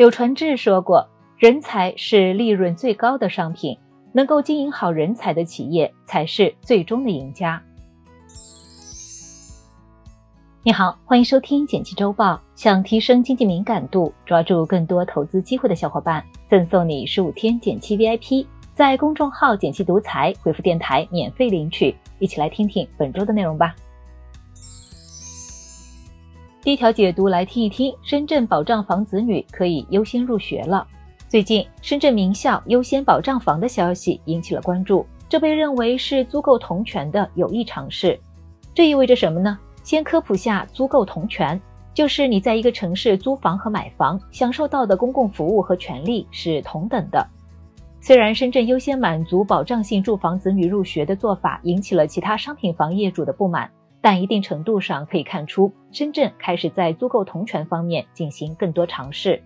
柳传志说过：“人才是利润最高的商品，能够经营好人才的企业才是最终的赢家。”你好，欢迎收听简七周报。想提升经济敏感度，抓住更多投资机会的小伙伴，赠送你十五天简七 VIP，在公众号“简七独裁回复“电台”免费领取。一起来听听本周的内容吧。第一条解读来听一听，深圳保障房子女可以优先入学了。最近，深圳名校优先保障房的消息引起了关注，这被认为是租购同权的有益尝试。这意味着什么呢？先科普下租购同权，就是你在一个城市租房和买房，享受到的公共服务和权利是同等的。虽然深圳优先满足保障性住房子女入学的做法引起了其他商品房业主的不满。但一定程度上可以看出，深圳开始在租购同权方面进行更多尝试。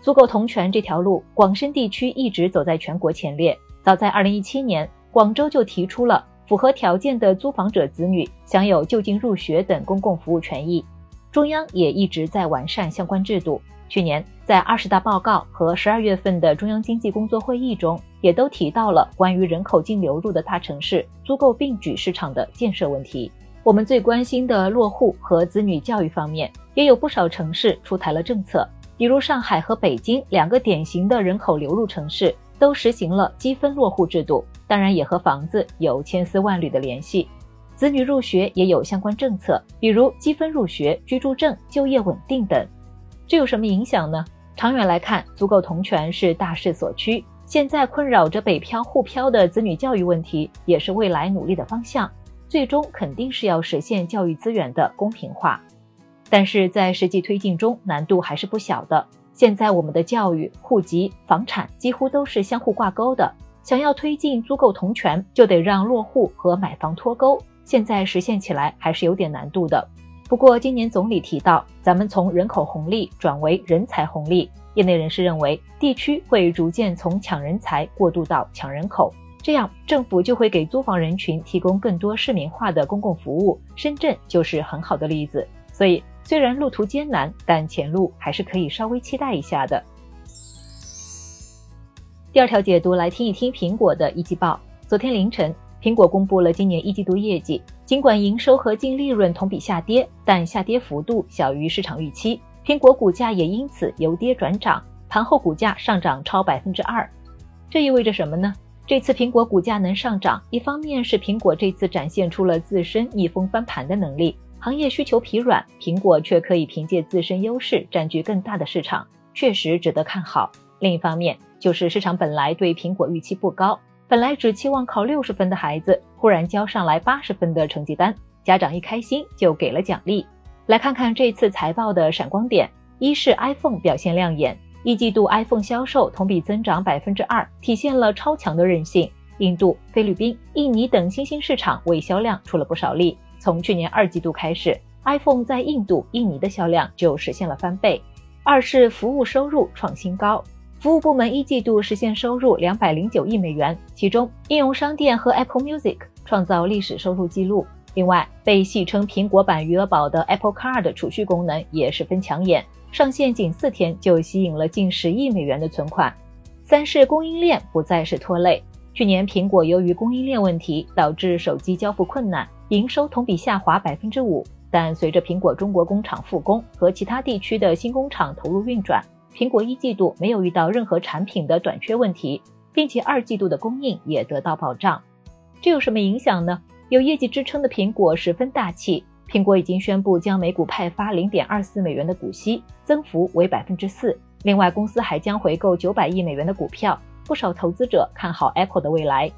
租购同权这条路，广深地区一直走在全国前列。早在2017年，广州就提出了符合条件的租房者子女享有就近入学等公共服务权益。中央也一直在完善相关制度。去年在二十大报告和十二月份的中央经济工作会议中，也都提到了关于人口净流入的大城市租购并举市场的建设问题。我们最关心的落户和子女教育方面，也有不少城市出台了政策，比如上海和北京两个典型的人口流入城市，都实行了积分落户制度，当然也和房子有千丝万缕的联系。子女入学也有相关政策，比如积分入学、居住证、就业稳定等。这有什么影响呢？长远来看，足够同权是大势所趋。现在困扰着北漂沪漂的子女教育问题，也是未来努力的方向。最终肯定是要实现教育资源的公平化，但是在实际推进中难度还是不小的。现在我们的教育、户籍、房产几乎都是相互挂钩的，想要推进租购同权，就得让落户和买房脱钩。现在实现起来还是有点难度的。不过今年总理提到，咱们从人口红利转为人才红利，业内人士认为，地区会逐渐从抢人才过渡到抢人口。这样，政府就会给租房人群提供更多市民化的公共服务。深圳就是很好的例子。所以，虽然路途艰难，但前路还是可以稍微期待一下的。第二条解读来听一听苹果的一季报。昨天凌晨，苹果公布了今年一季度业绩。尽管营收和净利润同比下跌，但下跌幅度小于市场预期。苹果股价也因此由跌转涨，盘后股价上涨超百分之二。这意味着什么呢？这次苹果股价能上涨，一方面是苹果这次展现出了自身逆风翻盘的能力，行业需求疲软，苹果却可以凭借自身优势占据更大的市场，确实值得看好。另一方面，就是市场本来对苹果预期不高，本来只期望考六十分的孩子，忽然交上来八十分的成绩单，家长一开心就给了奖励。来看看这次财报的闪光点，一是 iPhone 表现亮眼。一季度 iPhone 销售同比增长百分之二，体现了超强的韧性。印度、菲律宾、印尼等新兴市场为销量出了不少力。从去年二季度开始，iPhone 在印度、印尼的销量就实现了翻倍。二是服务收入创新高，服务部门一季度实现收入两百零九亿美元，其中应用商店和 Apple Music 创造历史收入记录。另外，被戏称苹果版余额宝的 Apple Card 储蓄功能也十分抢眼。上线仅四天就吸引了近十亿美元的存款。三是供应链不再是拖累。去年苹果由于供应链问题导致手机交付困难，营收同比下滑百分之五。但随着苹果中国工厂复工和其他地区的新工厂投入运转，苹果一季度没有遇到任何产品的短缺问题，并且二季度的供应也得到保障。这有什么影响呢？有业绩支撑的苹果十分大气。苹果已经宣布将每股派发零点二四美元的股息，增幅为百分之四。另外，公司还将回购九百亿美元的股票。不少投资者看好 Apple 的未来。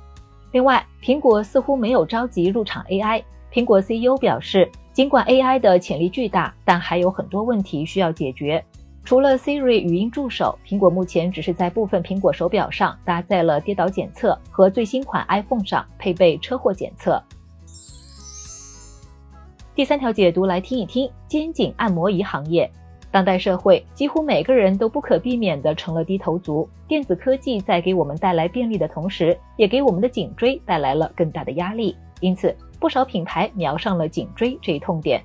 另外，苹果似乎没有着急入场 AI。苹果 CEO 表示，尽管 AI 的潜力巨大，但还有很多问题需要解决。除了 Siri 语音助手，苹果目前只是在部分苹果手表上搭载了跌倒检测，和最新款 iPhone 上配备车祸检测。第三条解读来听一听肩颈按摩仪行业。当代社会几乎每个人都不可避免地成了低头族。电子科技在给我们带来便利的同时，也给我们的颈椎带来了更大的压力。因此，不少品牌瞄上了颈椎这一痛点。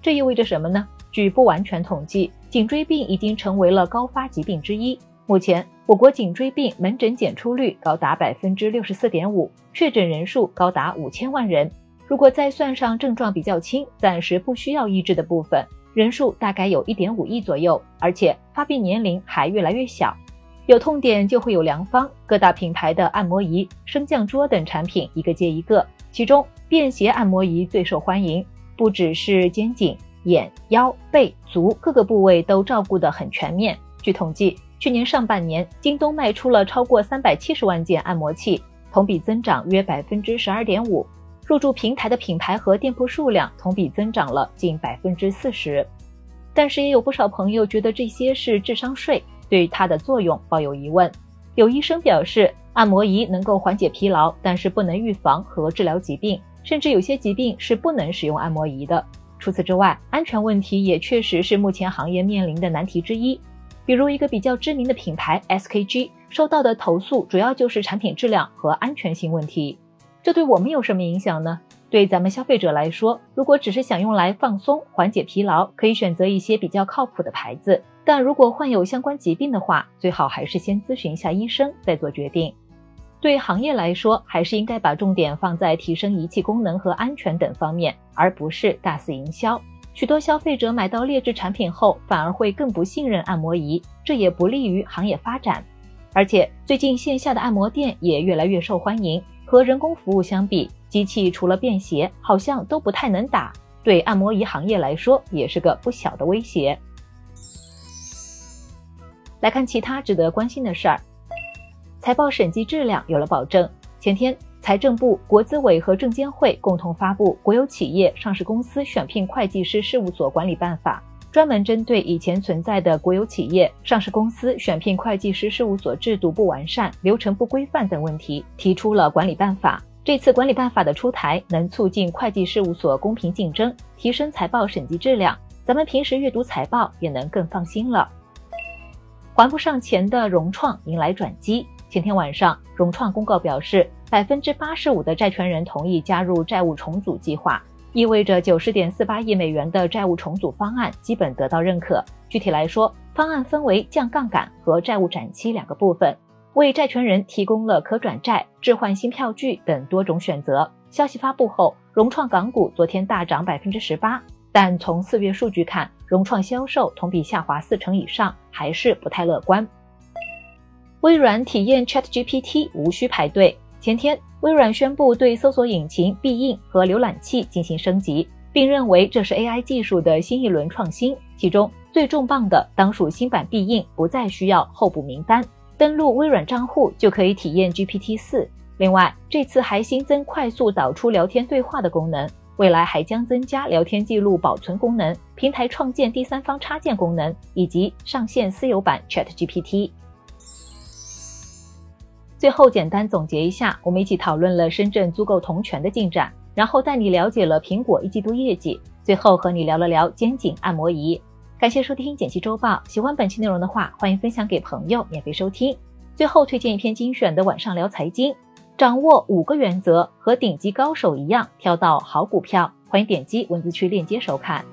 这意味着什么呢？据不完全统计，颈椎病已经成为了高发疾病之一。目前，我国颈椎病门诊检出率高达百分之六十四点五，确诊人数高达五千万人。如果再算上症状比较轻、暂时不需要医治的部分，人数大概有一点五亿左右，而且发病年龄还越来越小。有痛点就会有良方，各大品牌的按摩仪、升降桌等产品一个接一个。其中，便携按摩仪最受欢迎，不只是肩颈、眼、腰、背、足各个部位都照顾得很全面。据统计，去年上半年，京东卖出了超过三百七十万件按摩器，同比增长约百分之十二点五。入驻平台的品牌和店铺数量同比增长了近百分之四十。但是，也有不少朋友觉得这些是智商税。对它的作用抱有疑问，有医生表示，按摩仪能够缓解疲劳，但是不能预防和治疗疾病，甚至有些疾病是不能使用按摩仪的。除此之外，安全问题也确实是目前行业面临的难题之一。比如一个比较知名的品牌 SKG 收到的投诉，主要就是产品质量和安全性问题。这对我们有什么影响呢？对咱们消费者来说，如果只是想用来放松、缓解疲劳，可以选择一些比较靠谱的牌子。但如果患有相关疾病的话，最好还是先咨询一下医生再做决定。对行业来说，还是应该把重点放在提升仪器功能和安全等方面，而不是大肆营销。许多消费者买到劣质产品后，反而会更不信任按摩仪，这也不利于行业发展。而且最近线下的按摩店也越来越受欢迎，和人工服务相比，机器除了便携，好像都不太能打，对按摩仪行业来说也是个不小的威胁。来看其他值得关心的事儿，财报审计质量有了保证。前天，财政部、国资委和证监会共同发布《国有企业上市公司选聘会计师事务所管理办法》，专门针对以前存在的国有企业上市公司选聘会计师事务所制度不完善、流程不规范等问题，提出了管理办法。这次管理办法的出台，能促进会计事务所公平竞争，提升财报审计质量，咱们平时阅读财报也能更放心了。还不上钱的融创迎来转机。前天晚上，融创公告表示，百分之八十五的债权人同意加入债务重组计划，意味着九十点四八亿美元的债务重组方案基本得到认可。具体来说，方案分为降杠杆和债务展期两个部分，为债权人提供了可转债、置换新票据等多种选择。消息发布后，融创港股昨天大涨百分之十八。但从四月数据看，融创销售同比下滑四成以上，还是不太乐观。微软体验 ChatGPT 无需排队。前天，微软宣布对搜索引擎、必应和浏览器进行升级，并认为这是 AI 技术的新一轮创新。其中最重磅的当属新版必应不再需要候补名单，登录微软账户就可以体验 GPT 四。另外，这次还新增快速导出聊天对话的功能。未来还将增加聊天记录保存功能、平台创建第三方插件功能，以及上线私有版 ChatGPT。最后简单总结一下，我们一起讨论了深圳租购同权的进展，然后带你了解了苹果一季度业绩，最后和你聊了聊肩颈按摩仪。感谢收听简七周报，喜欢本期内容的话，欢迎分享给朋友免费收听。最后推荐一篇精选的晚上聊财经。掌握五个原则，和顶级高手一样挑到好股票。欢迎点击文字区链接收看。